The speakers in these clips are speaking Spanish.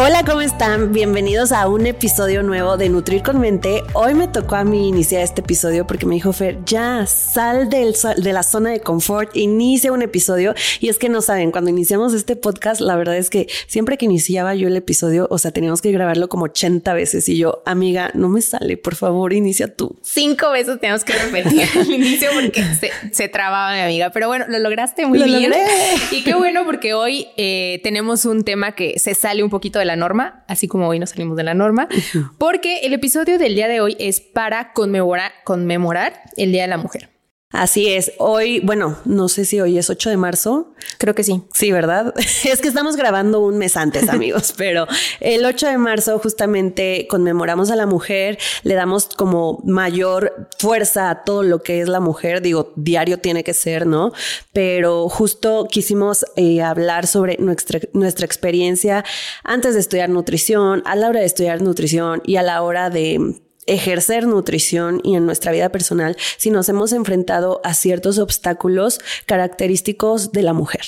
Hola, ¿cómo están? Bienvenidos a un episodio nuevo de Nutrir con Mente. Hoy me tocó a mí iniciar este episodio porque me dijo Fer, ya sal del, de la zona de confort, inicia un episodio. Y es que no saben, cuando iniciamos este podcast, la verdad es que siempre que iniciaba yo el episodio, o sea, teníamos que grabarlo como 80 veces. Y yo, amiga, no me sale, por favor, inicia tú. Cinco veces tenemos que repetir el inicio porque se, trababa mi amiga. Pero bueno, lo lograste muy bien. Y qué bueno porque hoy eh, tenemos un tema que se sale un poquito de la norma, así como hoy nos salimos de la norma, porque el episodio del día de hoy es para conmemorar, conmemorar el Día de la Mujer. Así es. Hoy, bueno, no sé si hoy es 8 de marzo. Creo que sí. Sí, ¿verdad? Es que estamos grabando un mes antes, amigos, pero el 8 de marzo justamente conmemoramos a la mujer, le damos como mayor fuerza a todo lo que es la mujer. Digo, diario tiene que ser, ¿no? Pero justo quisimos eh, hablar sobre nuestra, nuestra experiencia antes de estudiar nutrición, a la hora de estudiar nutrición y a la hora de ejercer nutrición y en nuestra vida personal si nos hemos enfrentado a ciertos obstáculos característicos de la mujer.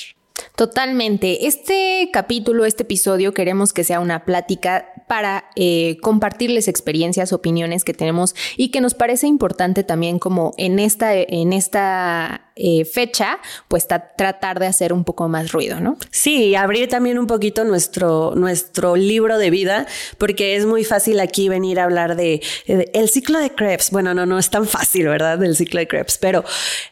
Totalmente. Este capítulo, este episodio, queremos que sea una plática para eh, compartirles experiencias, opiniones que tenemos y que nos parece importante también como en esta, en esta eh, fecha, pues tratar de hacer un poco más ruido, ¿no? Sí, abrir también un poquito nuestro, nuestro libro de vida, porque es muy fácil aquí venir a hablar de, el ciclo de Krebs. Bueno, no, no es tan fácil, ¿verdad? Del ciclo de Krebs, pero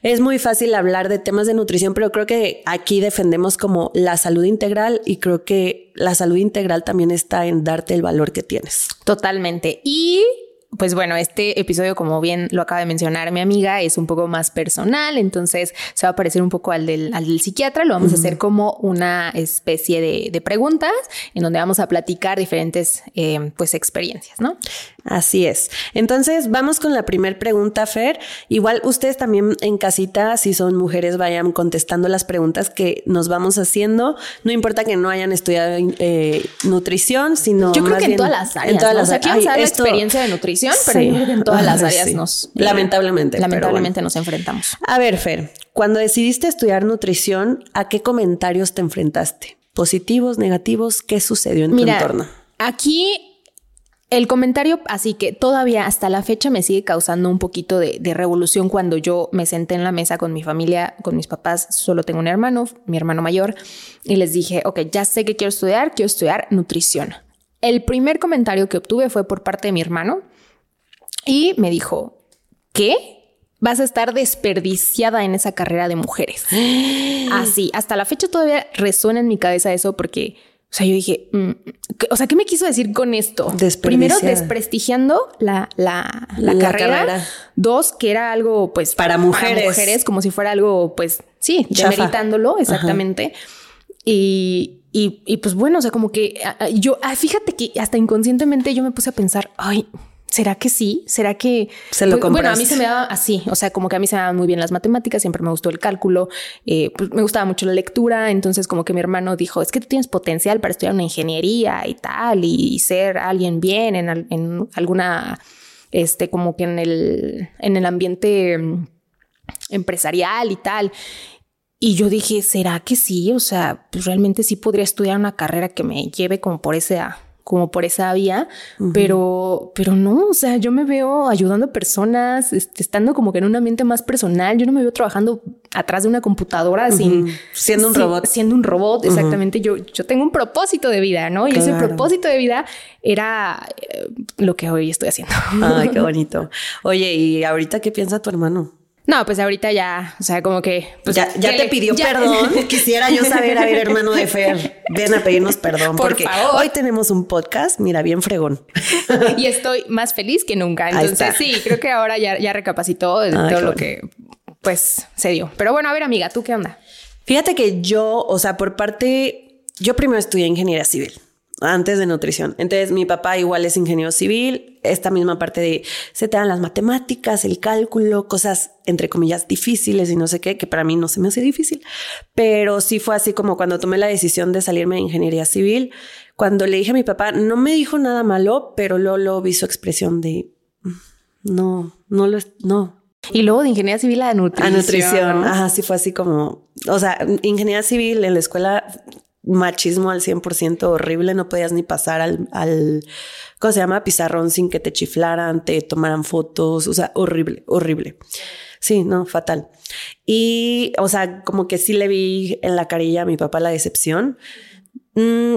es muy fácil hablar de temas de nutrición, pero creo que aquí defendemos como la salud integral y creo que la salud integral también está en darte el valor que tienes. Totalmente. Y pues bueno, este episodio, como bien lo acaba de mencionar mi amiga, es un poco más personal, entonces se va a parecer un poco al del, al del psiquiatra. Lo vamos a hacer como una especie de, de, preguntas en donde vamos a platicar diferentes eh, pues experiencias, ¿no? Así es. Entonces, vamos con la primera pregunta, Fer. Igual ustedes también en casita, si son mujeres, vayan contestando las preguntas que nos vamos haciendo. No importa que no hayan estudiado eh, nutrición, sino. Yo creo que en todas las áreas. En todas las áreas. O sea, la experiencia de nutrición pero en todas las áreas nos... Eh, lamentablemente. Lamentablemente nos enfrentamos. A ver, Fer, cuando decidiste estudiar nutrición, ¿a qué comentarios te enfrentaste? ¿Positivos, negativos? ¿Qué sucedió en tu entorno? Aquí el comentario, así que todavía hasta la fecha me sigue causando un poquito de, de, revolución cuando yo me senté en la mesa con mi familia, con mis papás, solo tengo un hermano, mi hermano mayor, y les dije, ok, ya sé que quiero estudiar, quiero estudiar nutrición. El primer comentario que obtuve fue por parte de mi hermano, y me dijo, ¿qué? Vas a estar desperdiciada en esa carrera de mujeres. Así, hasta la fecha todavía resuena en mi cabeza eso porque, o sea, yo dije, mm, o sea, ¿qué me quiso decir con esto? Primero, desprestigiando la, la, la, carrera. Dos, que era algo, pues, para mujeres. mujeres, como si fuera algo, pues, sí, demeritándolo, exactamente. Y, y, y, pues bueno, o sea, como que yo, ah, fíjate que hasta inconscientemente yo me puse a pensar, ay, ¿Será que sí? ¿Será que se lo pues, Bueno, a mí se me daba así, o sea, como que a mí se me daban muy bien las matemáticas, siempre me gustó el cálculo, eh, pues me gustaba mucho la lectura, entonces como que mi hermano dijo, es que tú tienes potencial para estudiar una ingeniería y tal, y, ser alguien bien en, en, alguna, este, como que en el, en el ambiente mm, empresarial y tal. Y yo dije, ¿será que sí? O sea, pues realmente sí podría estudiar una carrera que me lleve como por ese como por esa vía, pero, pero no, o sea, yo me veo ayudando a personas, este, estando como que en un ambiente más personal, yo no me veo trabajando atrás de una computadora sin... Siendo un robot. Siendo un robot, exactamente. Yo, yo tengo un propósito de vida, ¿no? Y ese propósito de vida era eh, lo que hoy estoy haciendo. Ay, qué bonito. Oye, ¿y ahorita qué piensa tu hermano? No, pues ahorita ya, o sea, como que... Pues, ya, te pidió perdón. Quisiera yo saber, a ver, hermano de Fer, ven a pedirnos perdón. porque hoy tenemos un podcast, mira, bien fregón. y estoy más feliz que nunca. Entonces, sí, creo que ahora ya, ya recapacitó de todo lo que, pues, se dio. Pero bueno, a ver, amiga, ¿tú qué onda? Fíjate que yo, o sea, por parte, yo primero estudié ingeniería civil antes de nutrición. Entonces mi papá igual es ingeniero civil, esta misma parte de se te dan las matemáticas, el cálculo, cosas entre comillas difíciles y no sé qué, que para mí no se me hace difícil, pero sí fue así como cuando tomé la decisión de salirme de ingeniería civil, cuando le dije a mi papá, no me dijo nada malo, pero luego lo vi su expresión de no, no lo, no, y luego de ingeniería civil a nutrición. A nutrición. Ajá, sí fue así como, o sea, ingeniería civil en la escuela machismo al 100% horrible, no podías ni pasar al, al, ¿cómo se llama? Pizarrón sin que te chiflaran, te tomaran fotos, o sea, horrible, horrible. Sí, no, fatal. Y, o sea, como que sí le vi en la carilla a mi papá la decepción. Mm,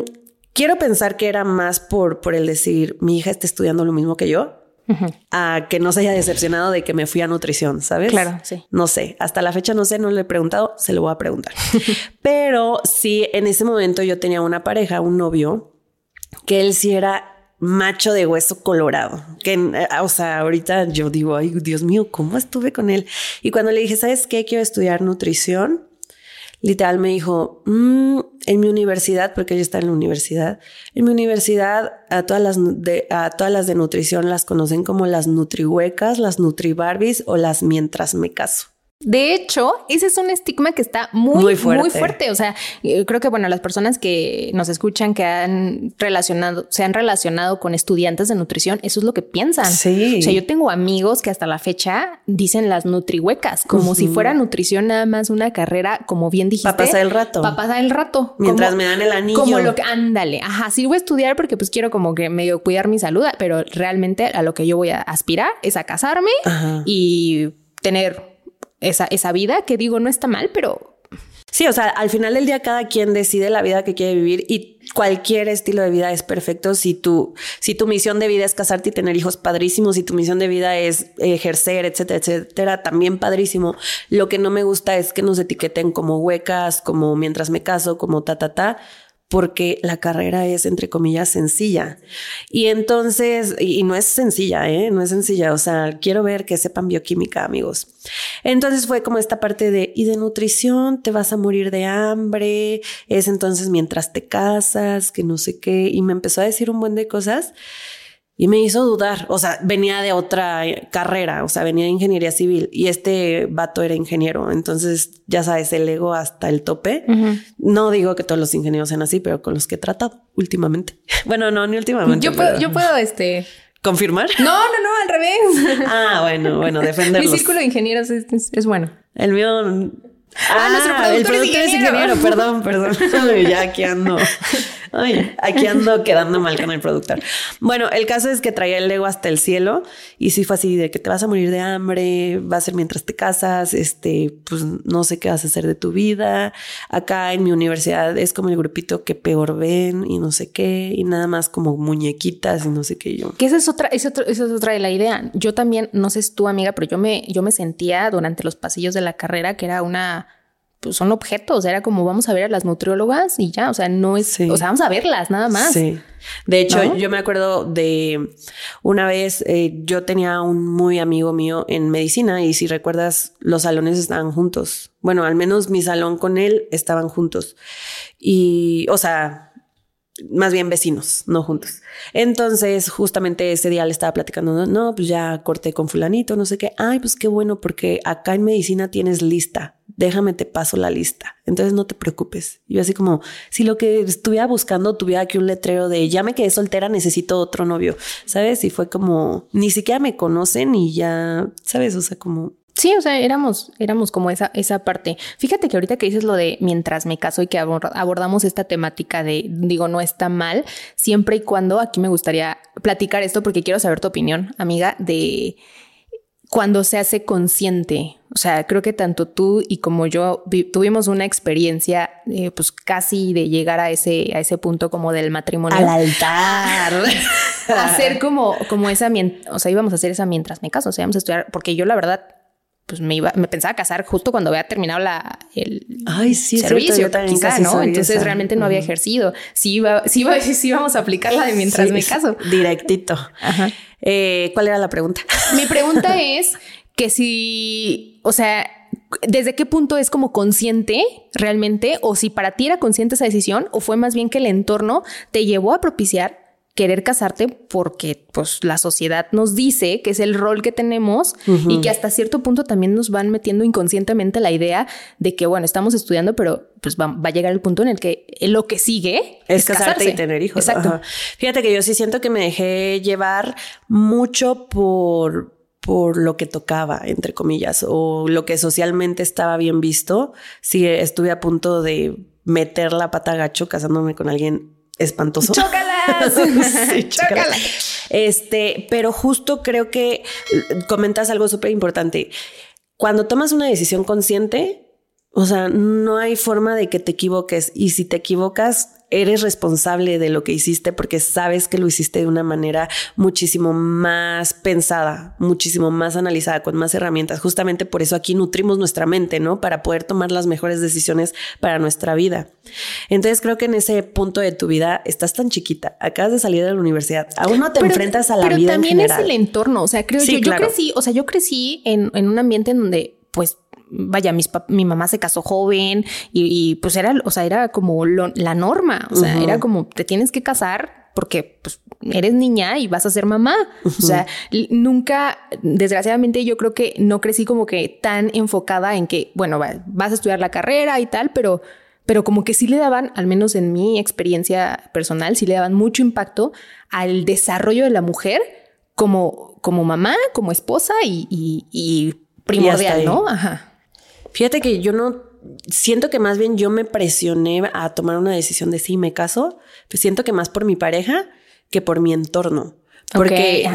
quiero pensar que era más por, por el decir, mi hija está estudiando lo mismo que yo, a que no se haya decepcionado de que me fui a nutrición, ¿sabes? Claro, sí. No sé, hasta la fecha no sé, no le he preguntado, se lo voy a preguntar. Pero sí, en ese momento yo tenía una pareja, un novio, que él sí era macho de hueso colorado. Que, eh, o sea, ahorita yo digo, ay, Dios mío, ¿cómo estuve con él? Y cuando le dije, ¿sabes qué? Quiero estudiar nutrición. Literal me dijo, mm, en mi universidad, porque ella está en la universidad, en mi universidad a todas las de, a todas las de nutrición las conocen como las nutrihuecas, las nutribarbies o las mientras me caso. De hecho, ese es un estigma que está muy, muy fuerte. O sea, eh, creo que, bueno, las personas que nos escuchan, que han relacionado, se han relacionado con estudiantes de nutrición, eso es lo que piensan. Sí. O sea, yo tengo amigos que hasta la fecha dicen las nutrihuecas, como si fuera nutrición nada más una carrera, como bien dijiste. Para pasar el rato. Para pasar el rato. Mientras me dan el anillo. Como lo que, ándale, ajá, sí voy a estudiar porque pues quiero como que medio cuidar mi salud, pero realmente a lo que yo voy a aspirar es a casarme y tener esa, esa vida que digo no está mal, pero Sí, o sea, al final del día cada quien decide la vida que quiere vivir y cualquier estilo de vida es perfecto. Si tu, si tu misión de vida es casarte y tener hijos padrísimos, si tu misión de vida es ejercer, etcétera, etcétera, también padrísimo. Lo que no me gusta es que nos etiqueten como huecas, como mientras me caso, como ta, ta, ta porque la carrera es, entre comillas, sencilla. Y entonces, y, no es sencilla, ¿eh? No es sencilla. O sea, quiero ver que sepan bioquímica, amigos. Entonces fue como esta parte de, y de nutrición, te vas a morir de hambre, es entonces mientras te casas, que no sé qué. Y me empezó a decir un buen de cosas y me hizo dudar. O sea, venía de otra carrera, o sea, venía de ingeniería civil y este vato era ingeniero. Entonces, ya sabes, el ego hasta el tope. No digo que todos los ingenieros sean así, pero con los que he tratado últimamente. Bueno, no, ni últimamente. Yo puedo, yo puedo, este. ¿Confirmar? No, no, no, al revés. Ah, bueno, bueno, defenderlos. Mi círculo de ingenieros es bueno. El mío Ah, nuestro productor, el productor es ingeniero. Perdón, perdón. ya aquí ando. Ay, aquí ando quedando mal con el productor. Bueno, el caso es que traía el ego hasta el cielo y sí fue así de que te vas a morir de hambre, va a ser mientras te casas, este, pues no sé qué vas a hacer de tu vida. Acá en mi universidad es como el grupito que peor ven y no sé qué y nada más como muñequitas y no sé qué yo. Que esa es otra, esa, es otra de la idea. Yo también, no sé si tú amiga, pero yo me, yo me sentía durante los pasillos de la carrera que era una pues son objetos, era como vamos a ver a las nutriólogas y ya, o sea, no es, o sea, vamos a verlas nada más. Sí. De hecho, yo me acuerdo de una vez, eh, yo tenía un muy amigo mío en medicina y si recuerdas, los salones estaban juntos. Bueno, al menos mi salón con él estaban juntos. Y, o sea, más bien vecinos, no juntos. Entonces, justamente ese día le estaba platicando, no, pues ya corté con fulanito, no sé qué. Ay, pues qué bueno, porque acá en medicina tienes lista. Déjame te paso la lista. Entonces no te preocupes. Yo así como, si lo que estuviera buscando tuviera aquí un letrero de ya me quedé soltera, necesito otro novio, ¿sabes? Y fue como, ni siquiera me conocen y ya, ¿sabes? O sea, como Sí, o sea, éramos, éramos como esa, esa parte. Fíjate que ahorita que dices lo de mientras me caso y que abordamos esta temática de, digo, no está mal, siempre y cuando aquí me gustaría platicar esto porque quiero saber tu opinión, amiga, de cuando se hace consciente. O sea, creo que tanto tú y como yo tuvimos una experiencia, eh, pues casi de llegar a ese, a ese punto como del matrimonio. Al altar. hacer como, como esa, o sea, íbamos a hacer esa mientras me caso, o sea, íbamos a estudiar, porque yo la verdad pues me iba, me pensaba casar justo cuando había terminado la, el Ay, sí, servicio, quizá, ¿no? Entonces realmente no había ejercido. Sí iba, sí iba, sí íbamos a aplicar la de mientras me caso. Directito. Eh, ¿Cuál era la pregunta? Mi pregunta es que si, o sea, ¿desde qué punto es como consciente realmente? O si para ti era consciente esa decisión, o fue más bien que el entorno te llevó a propiciar querer casarte porque pues la sociedad nos dice que es el rol que tenemos y que hasta cierto punto también nos van metiendo inconscientemente la idea de que bueno, estamos estudiando, pero pues va, a llegar el punto en el que lo que sigue es, casarte y tener hijos. Exacto. Fíjate que yo sí siento que me dejé llevar mucho por por lo que tocaba, entre comillas, o lo que socialmente estaba bien visto. Sí, estuve a punto de meter la pata gacho casándome con alguien espantoso. ¡Chócalas! sí, chócalas. Este, pero justo creo que comentas algo súper importante. Cuando tomas una decisión consciente, o sea, no hay forma de que te equivoques. Y si te equivocas, eres responsable de lo que hiciste porque sabes que lo hiciste de una manera muchísimo más pensada, muchísimo más analizada, con más herramientas. Justamente por eso aquí nutrimos nuestra mente, ¿no? Para poder tomar las mejores decisiones para nuestra vida. Entonces creo que en ese punto de tu vida estás tan chiquita, acabas de salir de la universidad, aún no te enfrentas a la vida también en general. es el entorno, o sea, creo yo, yo crecí, o sea, yo crecí en, en un ambiente en donde pues vaya, mi mamá se casó joven y, pues era, o sea, era como la norma, o sea, era como te tienes que casar porque pues, eres niña y vas a ser mamá. O sea, nunca, desgraciadamente yo creo que no crecí como que tan enfocada en que, bueno, vas a estudiar la carrera y tal, pero pero como que sí le daban, al menos en mi experiencia personal, sí le daban mucho impacto al desarrollo de la mujer como, como mamá, como esposa y, y primordial, ¿no? Ajá. Fíjate que yo no siento que más bien yo me presioné a tomar una decisión de sí me caso, pues siento que más por mi pareja que por mi entorno. Porque,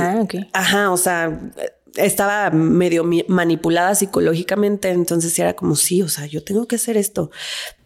ajá, o sea, estaba medio manipulada psicológicamente, entonces era como, sí, o sea, yo tengo que hacer esto,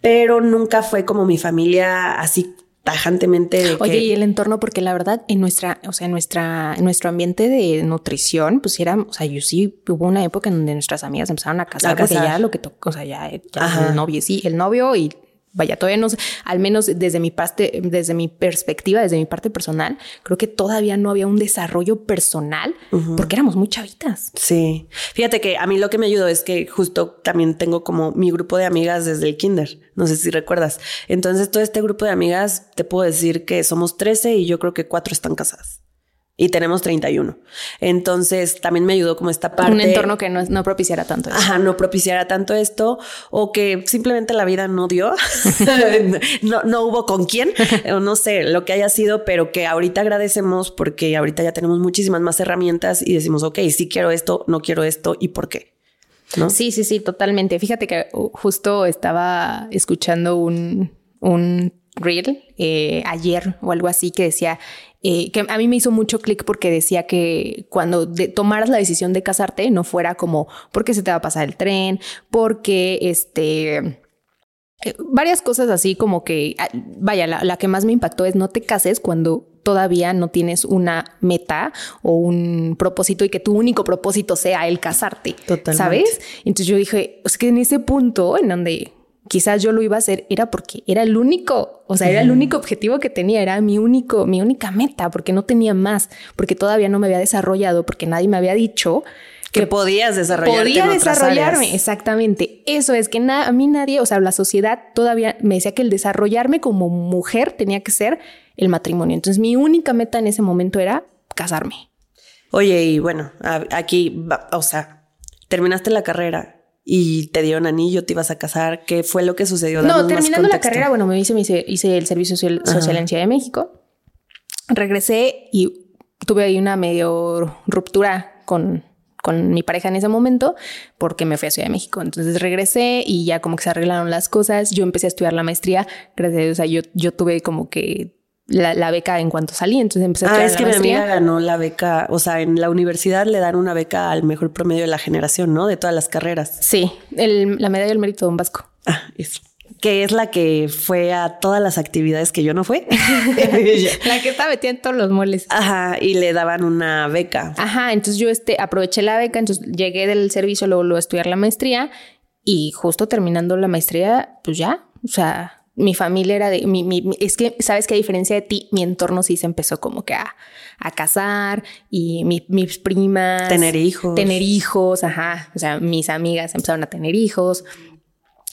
pero nunca fue como mi familia así tajantemente. Oye, y el entorno, porque la verdad, en nuestra, o sea, en nuestra, en nuestro ambiente de nutrición, pues era, o sea, yo sí hubo una época en donde nuestras amigas empezaron a casar, a porque ya lo que tocó, o sea, ya, ya el novio, sí, el novio y vaya, todavía no sé, al menos desde mi parte, desde mi perspectiva, desde mi parte personal, creo que todavía no había un desarrollo personal porque éramos muy chavitas. Sí. Fíjate que a mí lo que me ayudó es que justo también tengo como mi grupo de amigas desde el kinder. No sé si recuerdas. Entonces, todo este grupo de amigas, te puedo decir que somos 13 y yo creo que cuatro están casadas y tenemos 31. Entonces también me ayudó como esta parte. Un entorno que no, no propiciara tanto esto. Ajá, no propiciara tanto esto o que simplemente la vida no dio, no, no hubo con quién, o no sé lo que haya sido, pero que ahorita agradecemos porque ahorita ya tenemos muchísimas más herramientas y decimos, ok, sí quiero esto, no quiero esto y por qué. ¿No? Sí, sí, sí, totalmente. Fíjate que uh, justo estaba escuchando un, un reel eh, ayer o algo así que decía eh, que a mí me hizo mucho clic porque decía que cuando tomaras la decisión de casarte no fuera como porque se te va a pasar el tren, porque este... Eh, varias cosas así como que, ah, vaya, la, que más me impactó es no te cases cuando todavía no tienes una meta o un propósito y que tu único propósito sea el casarte, Totalmente. ¿sabes? Entonces yo dije, es que en ese punto en donde quizás yo lo iba a hacer era porque era el único, o sea, era el único objetivo que tenía, era mi único, mi única meta, porque no tenía más, porque todavía no me había desarrollado, porque nadie me había dicho que, podías desarrollarte. Podía desarrollarme, exactamente. Eso es que a mí nadie, o sea, la sociedad todavía me decía que el desarrollarme como mujer tenía que ser el matrimonio. Entonces mi única meta en ese momento era casarme. Oye, y bueno, aquí, o sea, terminaste la carrera y te dieron anillo, te ibas a casar. ¿Qué fue lo que sucedió? no, terminando la carrera, bueno, me hice, hice, el servicio social, en Ciudad de México. Regresé y tuve ahí una medio ruptura con, con mi pareja en ese momento porque me fui a Ciudad de México. Entonces regresé y ya como que se arreglaron las cosas. Yo empecé a estudiar la maestría. Gracias a Dios, o sea, yo, yo tuve como que la, beca en cuanto salí. Entonces empecé a Ah, es que mi amiga ganó la beca, o sea, en la universidad le dan una beca al mejor promedio de la generación, ¿no? De todas las carreras. Sí, la medalla del mérito Don Vasco. Ah, es que es la que fue a todas las actividades que yo no fui. la que estaba metida en todos los moles. Ajá, y le daban una beca. Ajá, entonces yo este, aproveché la beca, entonces llegué del servicio, luego, luego a estudiar la maestría y justo terminando la maestría, pues ya, o sea, mi familia era de, mi, es que, sabes que a diferencia de ti, mi entorno sí se empezó como que a, a casar y mis primas. Tener hijos. Tener hijos, ajá. O sea, mis amigas empezaron a tener hijos.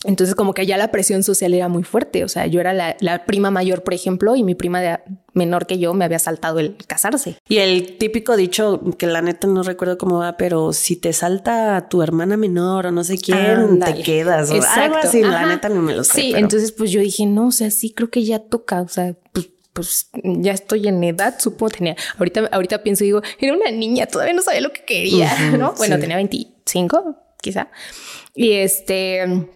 Entonces como que ya la presión social era muy fuerte, o sea, yo era la, prima mayor, por ejemplo, y mi prima de menor que yo me había saltado el casarse. Y el típico dicho, que la neta no recuerdo cómo va, pero si te salta tu hermana menor o no sé quién, te quedas. O algo así, la neta no me lo sé. Sí, entonces pues yo dije, no, o sea, sí creo que ya toca, o sea, pues pues ya estoy en edad, supongo tenía, ahorita, ahorita pienso y digo, era una niña, todavía no sabía lo que quería, ¿no? Bueno, tenía 25, quizá. Y este,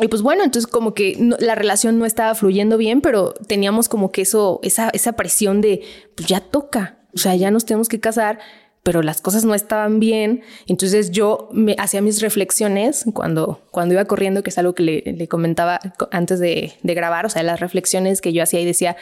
y pues bueno, entonces como que la relación no estaba fluyendo bien, pero teníamos como que eso, esa, esa presión de, pues ya toca, o sea, ya nos tenemos que casar, pero las cosas no estaban bien. Entonces yo me hacía mis reflexiones cuando, cuando iba corriendo, que es algo que le, comentaba antes de, de, grabar, o sea, las reflexiones que yo hacía y decía,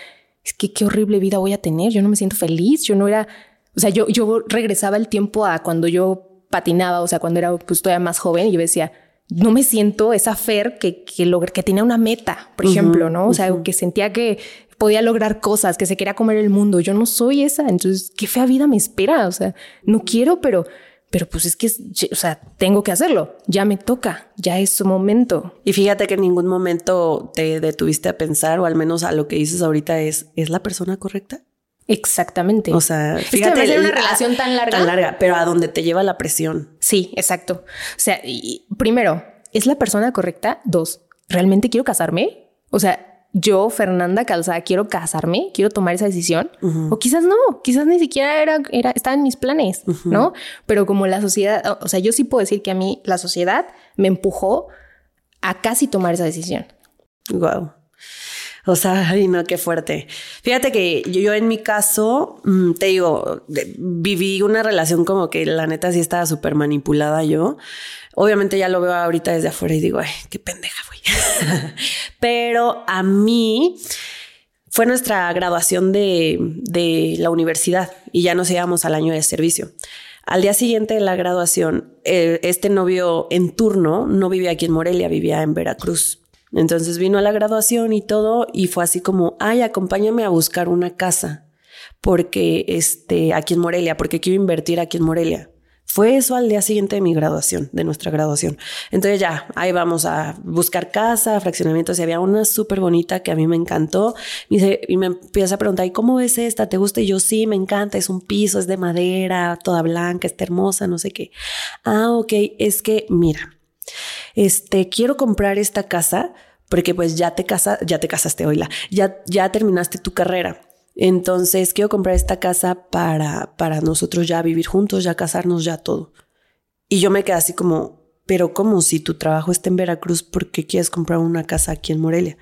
es que qué horrible vida voy a tener, yo no me siento feliz, yo no era, o sea, yo, yo regresaba el tiempo a cuando yo patinaba, o sea, cuando era pues todavía más joven y yo decía, no me siento esa Fer que, que, que tenía una meta, por ejemplo, ¿no? O sea, que sentía que podía lograr cosas, que se quería comer el mundo. Yo no soy esa. Entonces, qué fea vida me espera. O sea, no quiero, pero, pero pues es que, o sea, tengo que hacerlo. Ya me toca, ya es su momento. Y fíjate que en ningún momento te detuviste a pensar, o al menos a lo que dices ahorita es, ¿es la persona correcta? Exactamente. O sea, fíjate. Es una relación tan larga. Tan larga, pero a donde te lleva la presión. Sí, exacto. O sea, y, primero, ¿es la persona correcta? Dos, ¿realmente quiero casarme? O sea, yo, Fernanda Calzada, quiero casarme, quiero tomar esa decisión. O quizás no, quizás ni siquiera era, era, estaba en mis planes, ¿no? Pero como la sociedad, o sea, yo sí puedo decir que a mí la sociedad me empujó a casi tomar esa decisión. Wow. O sea, ay, no, qué fuerte. Fíjate que yo, en mi caso, mm, te digo, viví una relación como que la neta sí estaba súper manipulada yo. Obviamente ya lo veo ahorita desde afuera y digo, ay, qué pendeja fui. Pero a mí fue nuestra graduación de, de la universidad y ya nos íbamos al año de servicio. Al día siguiente de la graduación, eh, este novio en turno no vivía aquí en Morelia, vivía en Veracruz. Entonces vino a la graduación y todo y fue así como, ay, acompáñame a buscar una casa porque este, aquí en Morelia, porque quiero invertir aquí en Morelia. Fue eso al día siguiente de mi graduación, de nuestra graduación. Entonces ya, ahí vamos a buscar casa, fraccionamientos y había una súper bonita que a mí me encantó. Y, me empieza a preguntar, ¿y cómo ves esta? ¿Te gusta? Y yo sí, me encanta, es un piso, es de madera, toda blanca, está hermosa, no sé qué. Ah, ok, es que mira, este, quiero comprar esta casa porque pues ya te casa, ya te casaste, oíla, ya, ya terminaste tu carrera. Entonces quiero comprar esta casa para, para nosotros ya vivir juntos, ya casarnos, ya todo. Y yo me quedé así como, pero ¿cómo si tu trabajo está en Veracruz, por qué quieres comprar una casa aquí en Morelia?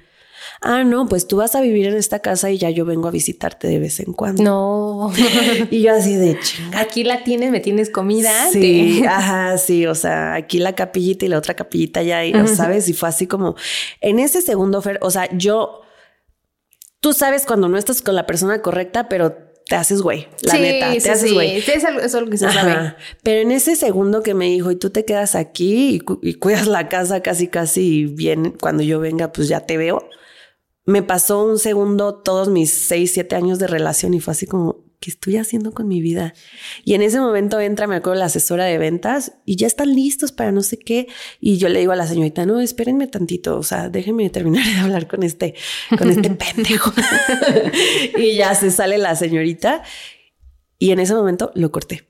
Ah, no, pues tú vas a vivir en esta casa y ya yo vengo a visitarte de vez en cuando. No. y yo así de chinga. Aquí la tienes, me tienes comida. Sí, ajá, sí, o sea, aquí la capillita y la otra capillita ya, ¿sabes? Y fue así como, en ese segundo, o sea, yo, tú sabes cuando no estás con la persona correcta, pero te haces güey, la neta, te haces güey. Sí, eso es lo que se sabe. Pero en ese segundo que me dijo, y tú te quedas aquí y, y, cuidas la casa casi, casi bien, cuando yo venga, pues ya te veo me pasó un segundo todos mis seis, siete años de relación y fue así como, ¿qué estoy haciendo con mi vida? Y en ese momento entra, me acuerdo, la asesora de ventas y ya están listos para no sé qué. Y yo le digo a la señorita, no, espérenme tantito, o sea, déjenme terminar de hablar con este, con este pendejo. y ya se sale la señorita y en ese momento lo corté.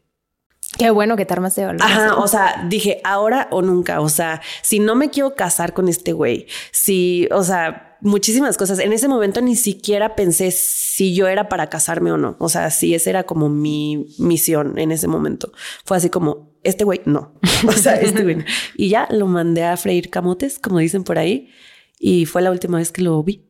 Qué bueno que te armas de valor. Ajá, o sea, dije ahora o nunca. O sea, si no me quiero casar con este güey, si, o sea, muchísimas cosas. En ese momento ni siquiera pensé si yo era para casarme o no. O sea, si esa era como mi misión en ese momento. Fue así como, este güey, no. O sea, este güey. Y ya lo mandé a freír camotes, como dicen por ahí. Y fue la última vez que lo vi.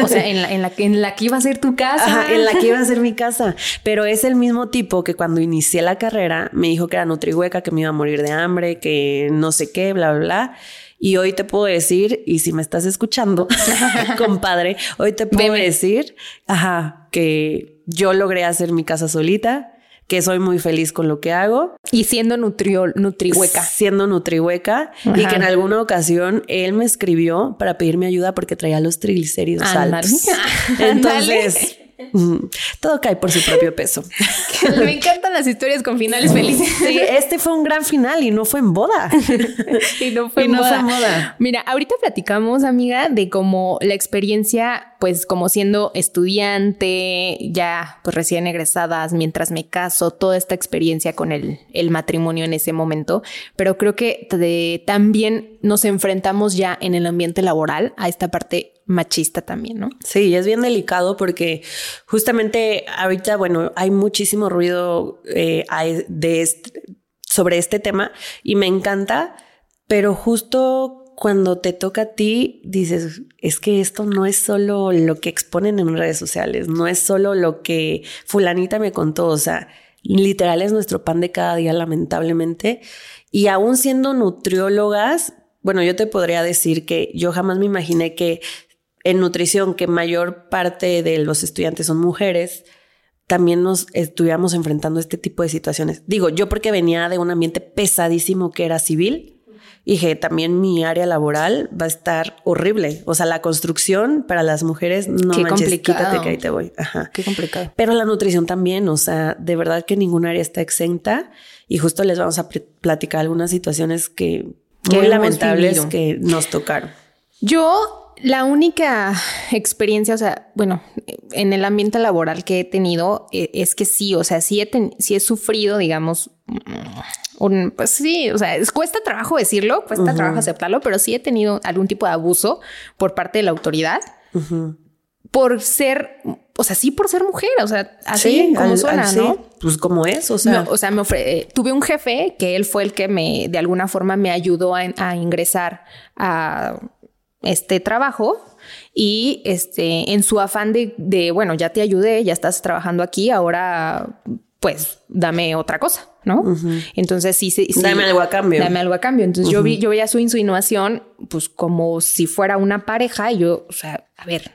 O sea, en la, en la, en la que iba a ser tu casa. Ajá, en la que iba a ser mi casa. Pero es el mismo tipo que cuando inicié la carrera me dijo que era nutrihueca, que me iba a morir de hambre, que no sé qué, bla, bla, bla. Y hoy te puedo decir, y si me estás escuchando, compadre, hoy te puedo decir, ajá, que yo logré hacer mi casa solita, que soy muy feliz con lo que hago. Y siendo nutriol, nutrihueca. Siendo nutrihueca. Y que en alguna ocasión él me escribió para pedirme ayuda porque traía los triglicéridos altos. Entonces, todo cae por su propio peso. Me encantan las historias con finales felices. Sí, este fue un gran final y no fue en boda. y no fue, en, boda. Mira, ahorita platicamos, amiga, de cómo la experiencia, pues como siendo estudiante, ya pues recién egresadas, mientras me caso, toda esta experiencia con el, el matrimonio en ese momento. Pero creo que también nos enfrentamos ya en el ambiente laboral a esta parte machista también, ¿no? Sí, es bien delicado porque justamente ahorita, bueno, hay muchísimo ruido eh, de sobre este tema y me encanta, pero justo cuando te toca a ti, dices, es que esto no es solo lo que exponen en redes sociales, no es solo lo que fulanita me contó, o sea, literal es nuestro pan de cada día, lamentablemente. Y aún siendo nutriólogas, bueno, yo te podría decir que yo jamás me imaginé que en nutrición, que mayor parte de los estudiantes son mujeres, también nos estuviéramos enfrentando este tipo de situaciones. Digo, yo porque venía de un ambiente pesadísimo que era civil, dije, también mi área laboral va a estar horrible. O sea, la construcción para las mujeres, no Qué manches, complicado. quítate que ahí te voy. Ajá. Qué complicado. Pero la nutrición también, o sea, de verdad que ningún área está exenta y justo les vamos a pl- platicar algunas situaciones que, Que muy lamentables vivido. que nos tocaron. Yo, la única experiencia, o sea, bueno, en el ambiente laboral que he tenido, eh, es que sí, o sea, sí he, ten- sí he sufrido, digamos, un, pues sí, o sea, es- cuesta trabajo decirlo, cuesta trabajo aceptarlo, pero sí he tenido algún tipo de abuso por parte de la autoridad por ser, o sea, sí por ser mujer, o sea, así como al- suena, al- ¿no? sí, Pues como es, o sea, No, o sea, me ofre- eh, tuve un jefe que él fue el que me, de alguna forma, me ayudó a, a ingresar a este trabajo y este, en su afán de, de, bueno, ya te ayudé, ya estás trabajando aquí, ahora pues dame otra cosa, ¿no? Entonces sí, sí, sí. Dame algo a cambio. Dame algo a cambio. Entonces yo vi, yo veía su insinuación, pues como si fuera una pareja y yo, o sea, a ver,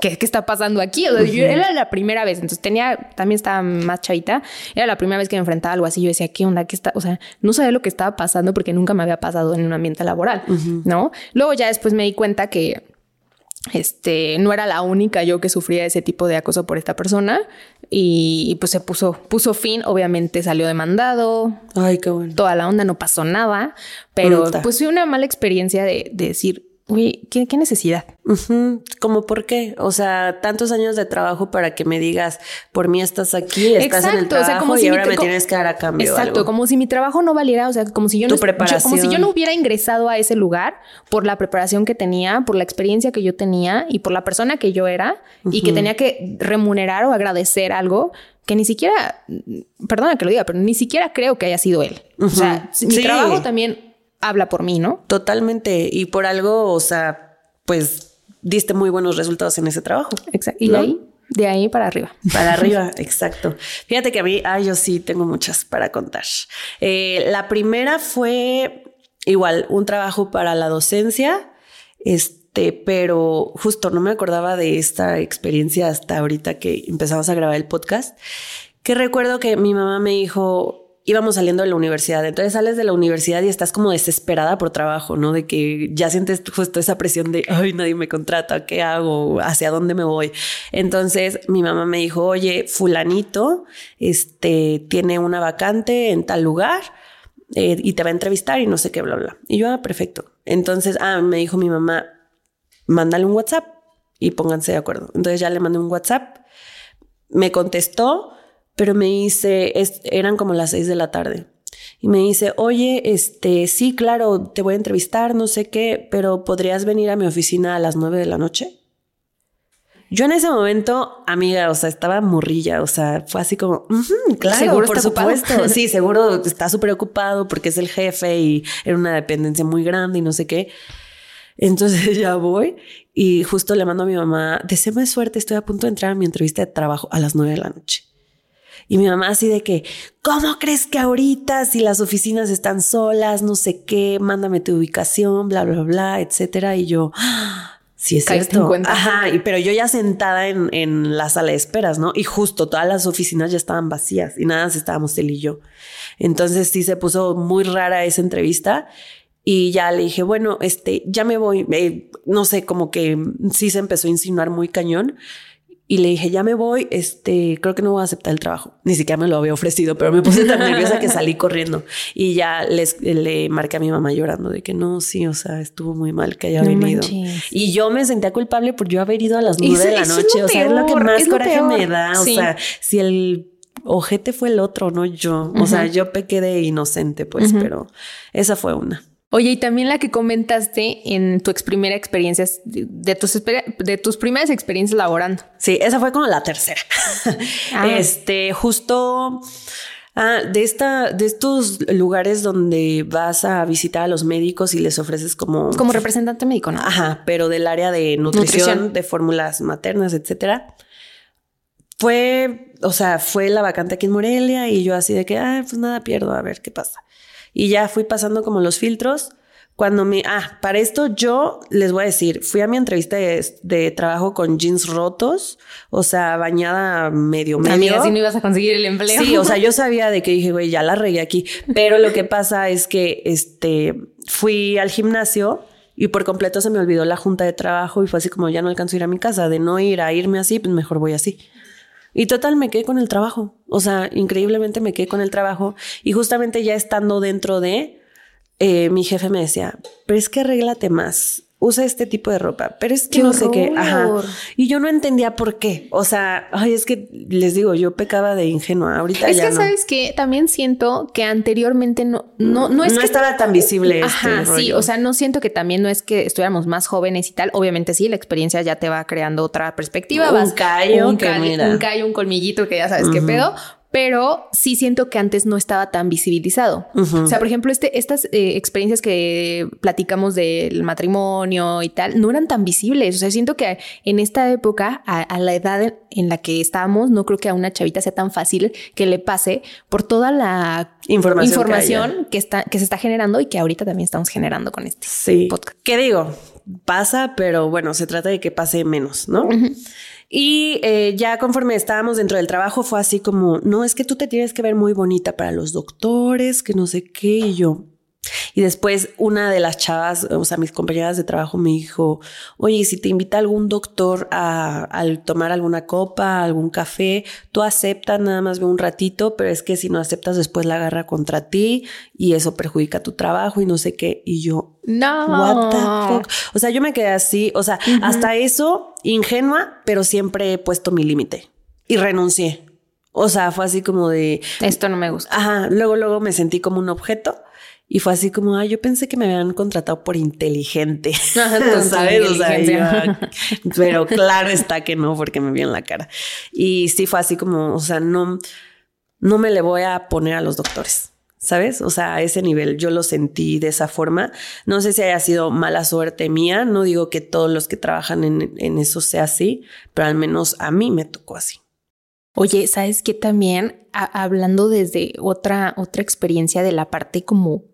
¿qué, qué está pasando aquí? O sea, yo era la primera vez, entonces tenía, también estaba más chavita, era la primera vez que me enfrentaba a algo así, yo decía, ¿qué onda? ¿Qué está? O sea, no sabía lo que estaba pasando porque nunca me había pasado en un ambiente laboral, ¿no? Luego ya después me di cuenta que este no era la única yo que sufría ese tipo de acoso por esta persona y, y, pues se puso puso fin obviamente salió demandado ay, qué bueno. toda la onda no pasó nada pero Puta. pues fue una mala experiencia de, de decir uy ¿qué, qué necesidad Ujú, ¿Cómo por qué? O sea, tantos años de trabajo para que me digas, por mí estás aquí, estás en el Exacto, o sea, trabajo como y si ahora me tienes que dar a cambio Exacto, algo. como si mi trabajo no valiera, o sea, como si yo Tu no yo- como si yo no hubiera ingresado a ese lugar por la preparación que tenía, por la experiencia que yo tenía y por la persona que yo era y que tenía que remunerar o agradecer algo que ni siquiera, perdona que lo diga, pero ni siquiera creo que haya sido él. O sea, mi Sí. trabajo también habla por mí, ¿no? Totalmente. Y por algo, o sea, pues diste muy buenos resultados en ese trabajo. Exacto. Y ¿No? de ahí, de ahí para arriba. Para arriba, exacto. Fíjate que a mí, ah, yo sí tengo muchas para contar. Eh, la primera fue igual un trabajo para la docencia, este, pero justo no me acordaba de esta experiencia hasta ahorita que empezamos a grabar el podcast, que recuerdo que mi mamá me dijo, íbamos saliendo de la universidad, entonces sales de la universidad y estás como desesperada por trabajo, ¿no? De que ya sientes justo esa presión de, ay, nadie me contrata, ¿qué hago? ¿Hacia dónde me voy? Entonces mi mamá me dijo, oye, fulanito, este, tiene una vacante en tal lugar eh, y te va a entrevistar y no sé qué, bla, bla. Y yo, ah, perfecto. Entonces, ah, me dijo mi mamá, mándale un WhatsApp y pónganse de acuerdo. Entonces ya le mandé un WhatsApp, me contestó, pero me dice, es- eran como las seis de la tarde. Y me dice, oye, este, sí, claro, te voy a entrevistar, no sé qué, pero ¿podrías venir a mi oficina a las nueve de la noche? Yo en ese momento, amiga, o sea, estaba morrilla, o sea, fue así como, "Ujú, claro, Seguro por está ocupado". supuesto. Sí, seguro está súper ocupado porque es el jefe y era una dependencia muy grande y no sé qué. Entonces ya voy y justo le mando a mi mamá, deséame suerte, estoy a punto de entrar a mi entrevista de trabajo a las nueve de la noche. Y mi mamá así de que, ¿cómo crees que ahorita si las oficinas están solas, no sé qué, mándame tu ubicación, bla, bla, bla, etcétera? Y yo, "Ah, sí es Caíste cierto. Ajá, y, pero yo ya sentada en, en la sala de esperas, ¿no? Y justo todas las oficinas ya estaban vacías y nada estábamos él y yo. Entonces sí se puso muy rara esa entrevista. Y ya le dije, bueno, este, ya me voy. Eh, no sé, como que sí se empezó a insinuar muy cañón. Y le dije, ya me voy, este, creo que no voy a aceptar el trabajo. Ni siquiera me lo había ofrecido, pero me puse tan nerviosa que salí corriendo. Y ya les, le marqué a mi mamá llorando de que no, sí, o sea, estuvo muy mal que haya No venido. manches. Y yo me sentía culpable por yo haber ido a las nueve de la noche. o sea, es lo que más lo coraje peor. me da. O Sí. sea, si el ojete fue el otro, no yo. O sea, yo pequé de inocente, pues, pero esa fue una. Oye, y también la que comentaste en tu ex primera experiencia, de, tus, de tus primeras experiencias laborando. Sí, esa fue como la tercera. Ah. Este, justo Ah, de esta, de estos lugares donde vas a visitar a los médicos y les ofreces como. Como representante médico, ¿no? Ajá, pero del área de nutrición, Nutrición. de fórmulas maternas, etcétera. Fue, o sea, fue la vacante aquí en Morelia y yo así de que, ah, pues nada pierdo, a ver qué pasa. Y ya fui pasando como los filtros. Cuando me, ah, para esto yo les voy a decir, fui a mi entrevista de, de trabajo con jeans rotos, o sea, bañada medio medio. Amiga, si no ibas a conseguir el empleo. Sí, o sea, yo sabía de que dije, güey, ya la regué aquí. Pero lo que pasa es que este fui al gimnasio y por completo se me olvidó la junta de trabajo y fue así como ya no alcanzo a ir a mi casa, de no ir a irme así, pues mejor voy así. Y total, me quedé con el trabajo. O sea, increíblemente me quedé con el trabajo. Y justamente ya estando dentro de, eh, mi jefe me decía, pero es que arréglate más. Usa este tipo de ropa, pero es que ¡Qué no sé qué. Ajá. Y yo no entendía por qué. O sea, ay, es que les digo, yo pecaba de ingenua. Ahorita Es ya que, no. ¿sabes que También siento que anteriormente no, no, no es no que estaba tan visible este Ajá, sí, rollo. o sea, no siento que también no es que estuviéramos más jóvenes y tal. Obviamente sí, la experiencia ya te va creando otra perspectiva. Un vas- callo un, que cal- mira. un callo, un colmillito que ya sabes qué pedo. Pero sí siento que antes no estaba tan visibilizado. O sea, por ejemplo, este, estas eh, experiencias que platicamos del matrimonio y tal, no eran tan visibles. O sea, siento que en esta época, a, a la edad en la que estábamos, no creo que a una chavita sea tan fácil que le pase por toda la Información que información que, está, que se está generando y que ahorita también estamos generando con este Sí. podcast. ¿Qué digo? Pasa, pero bueno, se trata de que pase menos, ¿no? Y eh, ya conforme estábamos dentro del trabajo fue así como, no, es que tú te tienes que ver muy bonita para los doctores, que no sé qué, y yo. Y después una de las chavas, o sea, mis compañeras de trabajo me dijo, oye, ¿y si te invita algún doctor a, al tomar alguna copa, algún café, tú aceptas nada más ve un ratito, pero es que si no aceptas después la agarra contra ti y eso perjudica tu trabajo y no sé qué. Y yo, No. What the fuck? O sea, yo me quedé así, o sea, hasta eso, ingenua, pero siempre he puesto mi límite y renuncié. O sea, fue así como de, Esto no me gusta. ajá, luego, luego me sentí como un objeto y fue así como, ah, yo pensé que me habían contratado por inteligente, ¿sabes? O sea, yo, pero claro está que no, porque me vio en la cara. Y sí fue así como, o sea, no, no me le voy a poner a los doctores. ¿Sabes? O sea, a ese nivel yo lo sentí de esa forma. No sé si haya sido mala suerte mía. No digo que todos los que trabajan en, en eso sea así, pero al menos a mí me tocó así. Oye, ¿sabes qué también? A- hablando desde otra, otra experiencia de la parte como,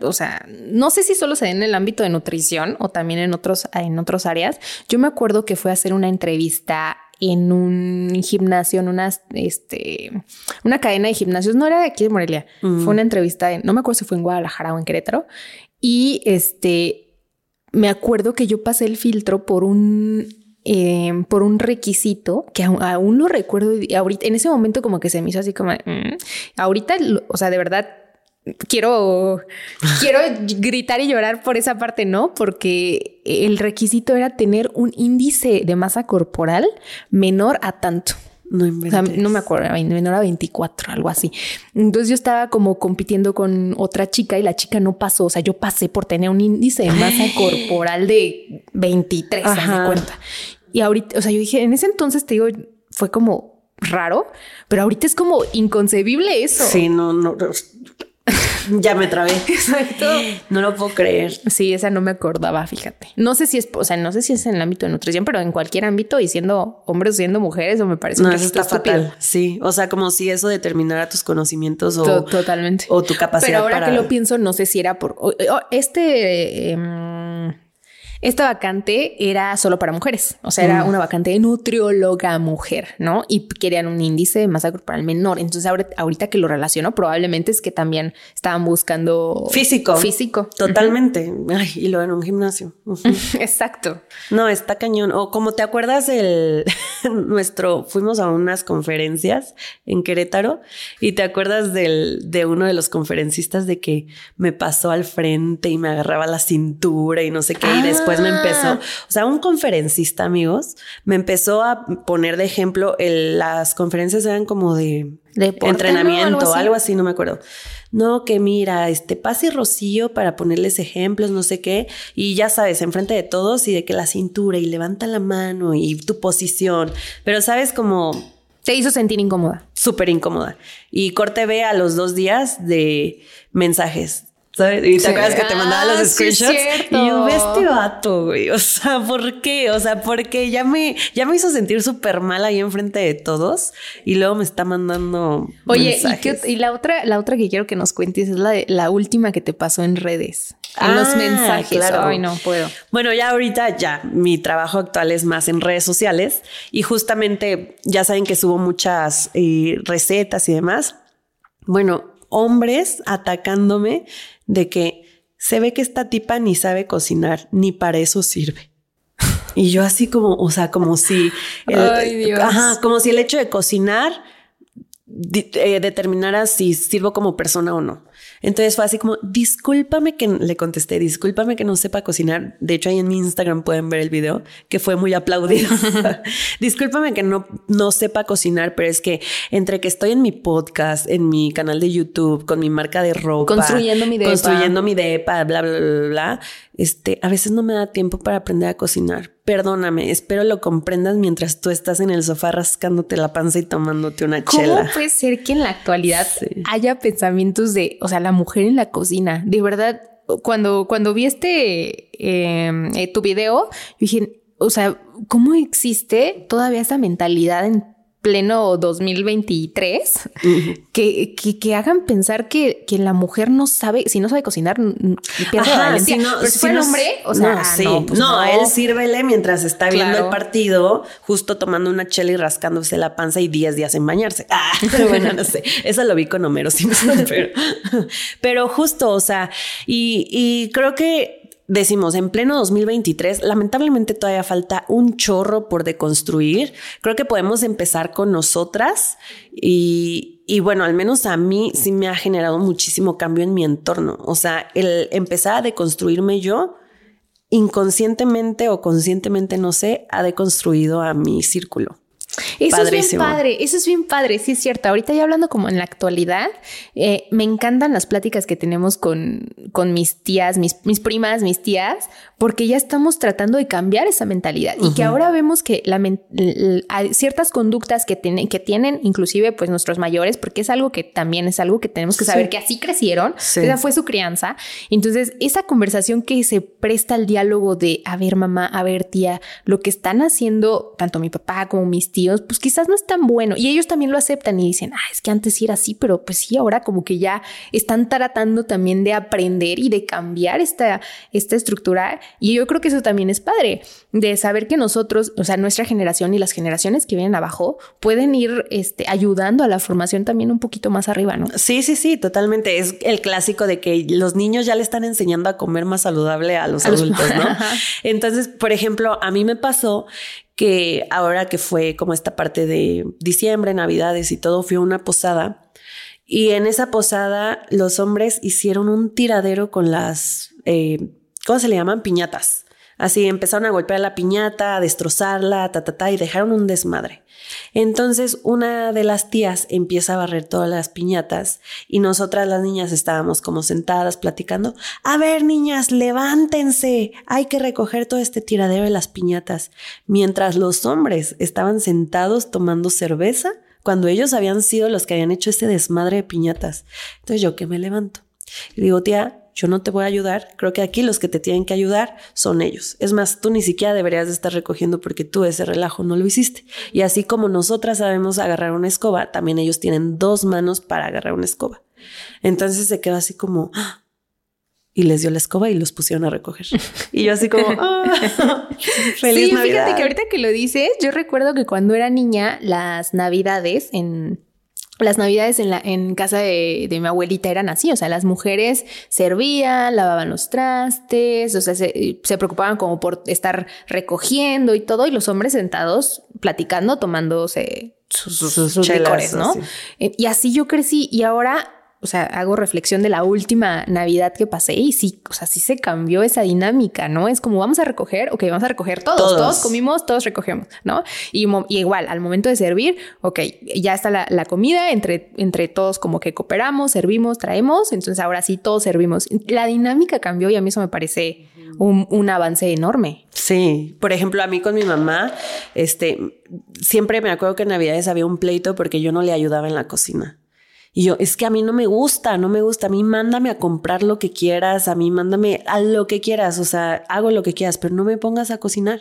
o sea, no sé si solo se da en el ámbito de nutrición o también en otros, en otros áreas. Yo me acuerdo que fue a hacer una entrevista en un gimnasio, en una, este, una cadena de gimnasios, no era de aquí de Morelia, fue una entrevista, en, no me acuerdo si fue en Guadalajara o en Querétaro, y este, me acuerdo que yo pasé el filtro por un eh, por un requisito que aún, aún lo recuerdo ahorita en ese momento como que se me hizo así como mm. ahorita o sea de verdad quiero quiero gritar y llorar por esa parte no porque el requisito era tener un índice de masa corporal menor a tanto No o sea, no me acuerdo, menor a 24, algo así. Entonces yo estaba como compitiendo con otra chica y la chica no pasó. O sea, yo pasé por tener un índice de masa corporal de 23, haz de Ajá. cuenta. Y ahorita, o sea, yo dije, en ese entonces te digo, fue como raro, pero ahorita es como inconcebible eso. Sí, no, no. ya me trabé. Exacto. No lo puedo creer. Sí, esa no me acordaba, fíjate. No sé si es, o sea, no sé si es en el ámbito de nutrición, pero en cualquier ámbito y siendo hombres o siendo mujeres, o me parece No, que eso está estúpido. fatal. Sí, o sea, como si eso determinara tus conocimientos o, To- Totalmente. o tu capacidad Pero ahora para... que lo pienso, no sé si era por este. em, esta vacante era solo para mujeres, o sea, era una vacante de nutrióloga mujer, ¿no? Y querían un índice de masa corporal menor. Entonces, ahora- ahorita que lo relaciono, probablemente es que también estaban buscando Físico. Físico. Totalmente. Ay, y lo en un gimnasio. Exacto. No, está cañón. O como te acuerdas del nuestro, fuimos a unas conferencias en Querétaro y te acuerdas del, de uno de los conferencistas de que me pasó al frente y me agarraba la cintura y no sé qué. Y después me Ah. empezó, o sea, un conferencista, amigos, me empezó a poner de ejemplo, el- las conferencias eran como de Deporte, ¿no? entrenamiento, Algo algo así. así. no me acuerdo. No, que mira, este pase Rocío para ponerles ejemplos, no sé qué, y ya sabes, enfrente de todos y de que la cintura y levanta la mano y tu posición, pero sabes como Te hizo sentir incómoda. súper incómoda. Y corte ve a los dos días de mensajes. ¿Sabes? Y te acuerdas que te mandaba los Ah, screenshots. y yo, este vato, güey. O sea, ¿por qué? O sea, porque ya me, ya me hizo sentir súper mal ahí enfrente de todos. Y luego me está mandando. Oye, ¿y, mensajes. qué- y la otra, la otra que quiero que nos cuentes es la de la última que te pasó en redes. En los Ah, mensajes. claro. Ay, no puedo. Bueno, ya ahorita ya mi trabajo actual es más en redes sociales y justamente ya saben que subo muchas eh, recetas y demás. Bueno, hombres atacándome de que se ve que esta tipa ni sabe cocinar, ni para eso sirve. Y yo así como, o sea, como si... el- Ay, Dios. Ajá, como si el hecho de cocinar eh, determinara si sirvo como persona o no. Entonces fue así como, discúlpame que le contesté, discúlpame que no sepa cocinar. De hecho, ahí en mi Instagram pueden ver el video que fue muy aplaudido. discúlpame que no, no sepa cocinar, pero es que entre que estoy en mi podcast, en mi canal de YouTube, con mi marca de ropa, Construyendo mi depa. construyendo mi depa, bla, bla, bla, bla, bla, este, a veces no me da tiempo para aprender a cocinar. Perdóname, espero lo comprendas mientras tú estás en el sofá rascándote la panza y tomándote una ¿Cómo chela. puede ser que en la actualidad Sí. haya pensamientos de, o sea, la mujer en la cocina? De verdad, cuando, cuando vi este, eh, eh, tu video, yo dije, o sea, ¿cómo existe todavía esa mentalidad en pleno 2023 que, que, que hagan pensar que, que la mujer no sabe, si no sabe cocinar, pierde Ajá, si no- Pero si no- el hombre, o sea, no, ah, sí. no, pues no, no. a él sírvele mientras está viendo el partido, justo tomando una chela y rascándose la panza y 10 días en bañarse. Ah, pero bueno, no sé. Eso lo vi con Homero Simpson, pero, pero justo, o sea, y, y creo que decimos en pleno 2023, lamentablemente todavía falta un chorro por deconstruir. Creo que podemos empezar con nosotras y, y bueno, al menos a mí sí me ha generado muchísimo cambio en mi entorno. O sea, el empezar a deconstruirme yo inconscientemente o conscientemente, no sé, ha deconstruido a mi círculo. Eso Padrísimo. es bien padre, eso es bien padre, sí es cierto. Ahorita ya hablando como en la actualidad, eh, me encantan las pláticas que tenemos con, con mis tías, mis, mis primas, mis tías, porque ya estamos tratando de cambiar esa mentalidad y que ahora vemos que la hay ciertas conductas que, tienen que tienen inclusive pues nuestros mayores, porque es algo que también es algo que tenemos que Sí. saber que así crecieron, Sí. esa fue su crianza. Entonces, esa conversación que se presta al diálogo de, a ver mamá, a ver tía, lo que están haciendo tanto mi papá como mis tíos, pues quizás no es tan bueno. Y ellos también lo aceptan y dicen, ah, es que antes sí era así, pero pues sí, ahora como que ya están tratando también de aprender y de cambiar esta, esta estructura. Y yo creo que eso también es padre, de saber que nosotros, o sea, nuestra generación y las generaciones que vienen abajo pueden ir este, ayudando a la formación también un poquito más arriba, ¿no? Sí, sí, sí, totalmente. Es el clásico de que los niños ya le están enseñando a comer más saludable a los A los- adultos, ¿no? Entonces, por ejemplo, a mí me pasó que ahora que fue como esta parte de diciembre, navidades y todo, fui a una posada y en esa posada los hombres hicieron un tiradero con las, eh, ¿cómo se le llaman? Piñatas. Así empezaron a golpear la piñata, a destrozarla, ta, ta, ta, y dejaron un desmadre. Entonces una de las tías empieza a barrer todas las piñatas y nosotras las niñas estábamos como sentadas platicando. A ver, niñas, levántense. Hay que recoger todo este tiradero de las piñatas. Mientras los hombres estaban sentados tomando cerveza cuando ellos habían sido los que habían hecho este desmadre de piñatas. Entonces yo que me levanto y digo, tía, yo no te voy a ayudar. Creo que aquí los que te tienen que ayudar son ellos. Es más, tú ni siquiera deberías de estar recogiendo porque tú ese relajo no lo hiciste. Y así como nosotras sabemos agarrar una escoba, también ellos tienen dos manos para agarrar una escoba. Entonces se quedó así como... ¡ah! Y les dio la escoba y los pusieron a recoger. Y yo así como... ¡ah! ¡Feliz sí, Navidad! fíjate que ahorita que lo dices, yo recuerdo que cuando era niña, las navidades en las navidades en la en casa de, de mi abuelita eran así, o sea, las mujeres servían, lavaban los trastes, o sea, se, se preocupaban como por estar recogiendo y todo, y los hombres sentados platicando, tomándose sus, sus, Sus sus chelas, licores, ¿no? así. Eh, Y así yo crecí y ahora, o sea, hago reflexión de la última Navidad que pasé y sí, o sea, sí se cambió esa dinámica, ¿no? Es como vamos a recoger, ok, vamos a recoger todos, todos, Todos. comimos, todos recogemos, ¿no? Y, igual, al momento de servir, ok, ya está la, la comida, entre, entre todos como que cooperamos, servimos, traemos, entonces ahora sí todos servimos. La dinámica cambió y a mí eso me parece un, un, avance enorme. Sí, por ejemplo, a mí con mi mamá, este, siempre me acuerdo que en Navidades había un pleito porque yo no le ayudaba en la cocina. Y yo, es que a mí no me gusta, no me gusta. A mí mándame a comprar lo que quieras, a mí mándame a lo que quieras, o sea, hago lo que quieras, pero no me pongas a cocinar.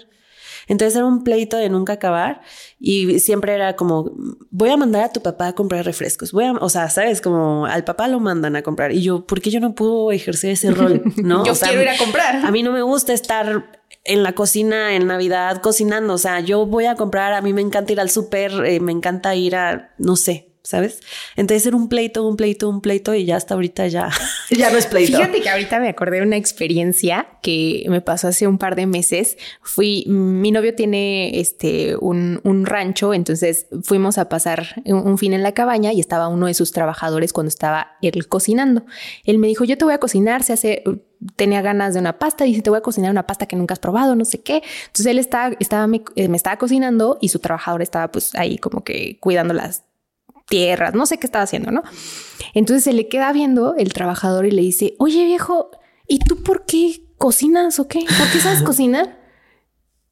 Entonces era un pleito de nunca acabar y siempre era como, voy a mandar a tu papá a comprar refrescos. Voy a, o sea, sabes, como al papá lo mandan a comprar. Y yo, ¿por qué yo no puedo ejercer ese rol? No, yo quiero ir a comprar. A mí no me gusta estar en la cocina en Navidad cocinando. O sea, yo voy a comprar, a mí me encanta ir al súper, eh, me encanta ir a, no sé, ¿sabes? Entonces era un pleito, un pleito, un pleito y ya hasta ahorita ya, ya no es pleito. Fíjate que ahorita me acordé de una experiencia que me pasó hace un par de meses. Fui, mi novio tiene este un, un rancho, entonces fuimos a pasar un, fin en la cabaña y estaba uno de sus trabajadores cuando estaba él cocinando. Él me dijo, yo te voy a cocinar, se hace tenía ganas de una pasta y dice, te voy a cocinar una pasta que nunca has probado, no sé qué. Entonces él estaba, estaba, me, eh, me estaba cocinando y su trabajador estaba pues ahí como que cuidando las tierras, no sé qué estaba haciendo, ¿no? Entonces se le queda viendo el trabajador y le dice, oye viejo, ¿y tú por qué cocinas o qué? ¿Por qué sabes cocinar?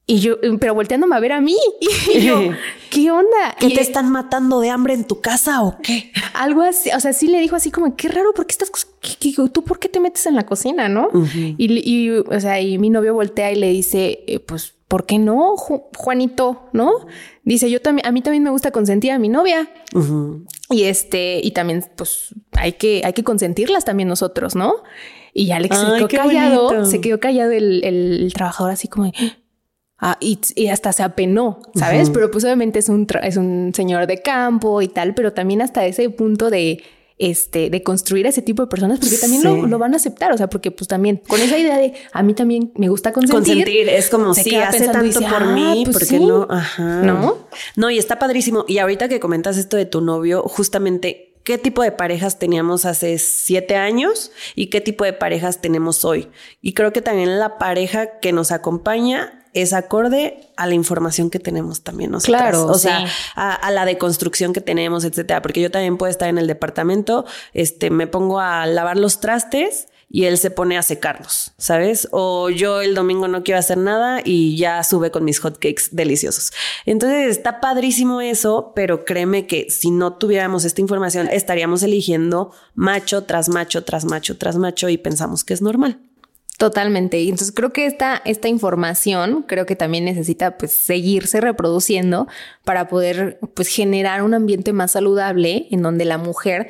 Y yo, pero volteándome a ver a mí. Y yo, ¿qué onda? ¿Que te están matando de hambre en tu casa o qué? Algo así. O sea, sí le dijo así como, qué raro, ¿por qué estás, tú por qué te metes en la cocina, no? y, o sea, y mi novio voltea y le dice, eh, pues, ¿por qué no, Juanito? ¿No? Dice, yo también, a mí también me gusta consentir a mi novia. Y este, y también, pues, hay que, hay que consentirlas también nosotros, ¿no? Y Alex se quedó callado, se quedó callado el, trabajador así como Ah, y, hasta se apenó, ¿sabes? Pero pues obviamente es un, es un señor de campo y tal, pero también hasta ese punto de este, de construir a ese tipo de personas, porque también lo, van a aceptar, o sea, porque pues también con esa idea de a mí también me gusta consentir. Consentir, es como si hace tanto por mí, ah, pues porque no, ajá. ¿No? No, y está padrísimo. Y ahorita que comentas esto de tu novio, justamente qué tipo de parejas teníamos hace siete años y qué tipo de parejas tenemos hoy. Y creo que también la pareja que nos acompaña es acorde a la información que tenemos también nosotros. Claro. O sea, a, la deconstrucción que tenemos, etcétera. Porque yo también puedo estar en el departamento, este, me pongo a lavar los trastes y él se pone a secarlos, ¿sabes? O yo el domingo no quiero hacer nada y ya sube con mis hotcakes deliciosos. Entonces está padrísimo eso, pero créeme que si no tuviéramos esta información estaríamos eligiendo macho tras macho tras macho tras macho y pensamos que es normal. Totalmente. Y entonces creo que esta, esta información creo que también necesita pues seguirse reproduciendo para poder pues generar un ambiente más saludable en donde la mujer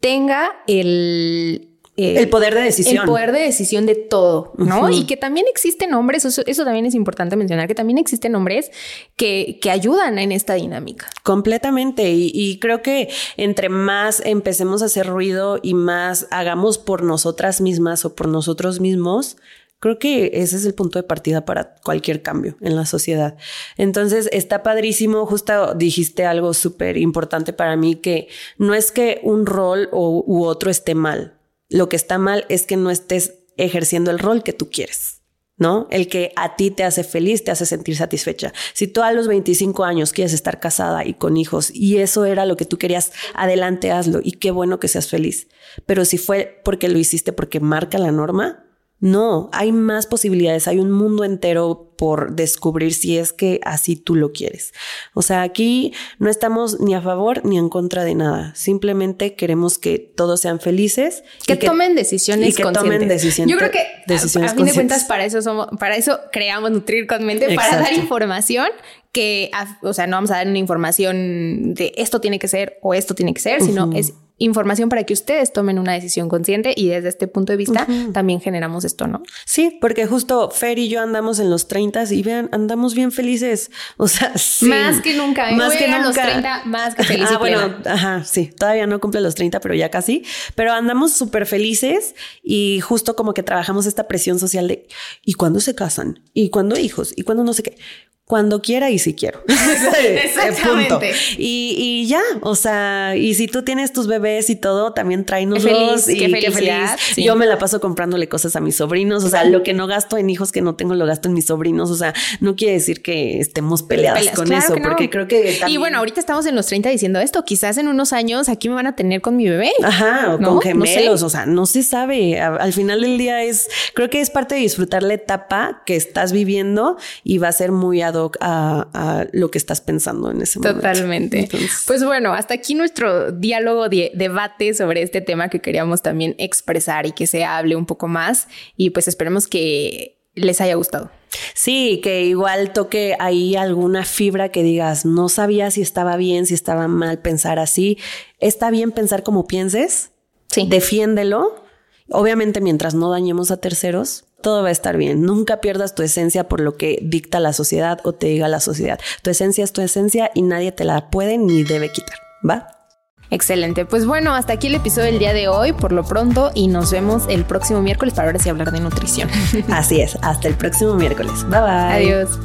tenga el eh, el poder de decisión. El poder de decisión de todo, ¿no? Y que también existen hombres, eso, también es importante mencionar, que también existen hombres que, que ayudan en esta dinámica. Completamente. Y, y, creo que entre más empecemos a hacer ruido y más hagamos por nosotras mismas o por nosotros mismos, Creo que ese es el punto de partida para cualquier cambio en la sociedad. Entonces, está padrísimo, justo dijiste algo súper importante para mí, que no es que un rol o, u otro esté mal, lo que está mal es que no estés ejerciendo el rol que tú quieres. ¿no? El que a ti te hace feliz, te hace sentir satisfecha. Si tú a los 25 años quieres estar casada y con hijos y eso era lo que tú querías, adelante hazlo y qué bueno que seas feliz. Pero si fue porque lo hiciste porque marca la norma, no, hay más posibilidades, hay un mundo entero por descubrir si es que así tú lo quieres. O sea, aquí no estamos ni a favor ni en contra de nada, simplemente queremos que todos sean felices. Que, tomen decisiones y que tomen decisiones. Yo creo que a, fin de cuentas para eso somos, para eso creamos Nutrir con Mente, para dar información que, o sea, no vamos a dar una información de esto tiene que ser o esto tiene que ser, sino es información para que ustedes tomen una decisión consciente y desde este punto de vista también generamos esto, ¿no? Sí, porque justo Fer y yo andamos en los 30 y vean, andamos bien felices. O sea, Más que nunca. ¿eh? Más que nunca. los 30, más que felices. Ah, bueno, ajá, sí. Todavía no cumple los 30, pero ya casi. Pero andamos súper felices y justo como que trabajamos esta presión social de ¿y cuándo se casan? ¿Y cuándo hijos? ¿Y cuándo no sé qué? Cuando quiera y si quiero. Exactamente. Y, y, ya, o sea, y si tú tienes tus bebés y todo, también tráenos y qué, feliz. Yo me la paso comprándole cosas a mis sobrinos, o sea, lo que no gasto en hijos que no tengo lo gasto en mis sobrinos, o sea, no quiere decir que estemos peleadas con eso, porque creo que Y bueno, ahorita estamos en los 30 diciendo esto, quizás en unos años aquí me van a tener con mi bebé. Ajá, o con gemelos, o sea, no se sabe. Al final del día es, creo que es parte de disfrutar la etapa que estás viviendo y va a ser muy ad hoc a, lo que estás pensando en ese momento. Totalmente. Pues bueno, hasta aquí nuestro diálogo, de, debate sobre este tema que queríamos también expresar y que se hable un poco más y pues esperemos que les haya gustado. Sí, que igual toque ahí alguna fibra que digas, no sabía si estaba bien, si estaba mal pensar así. Está bien pensar como pienses. Sí. Defiéndelo. Obviamente mientras no dañemos a terceros, todo va a estar bien. Nunca pierdas tu esencia por lo que dicta la sociedad o te diga la sociedad. Tu esencia es tu esencia y nadie te la puede ni debe quitar. ¿Va? Excelente. Pues bueno, hasta aquí el episodio del día de hoy, por lo pronto, y nos vemos el próximo miércoles para ahora sí hablar de nutrición. Así es, hasta el próximo miércoles. Bye bye. Adiós.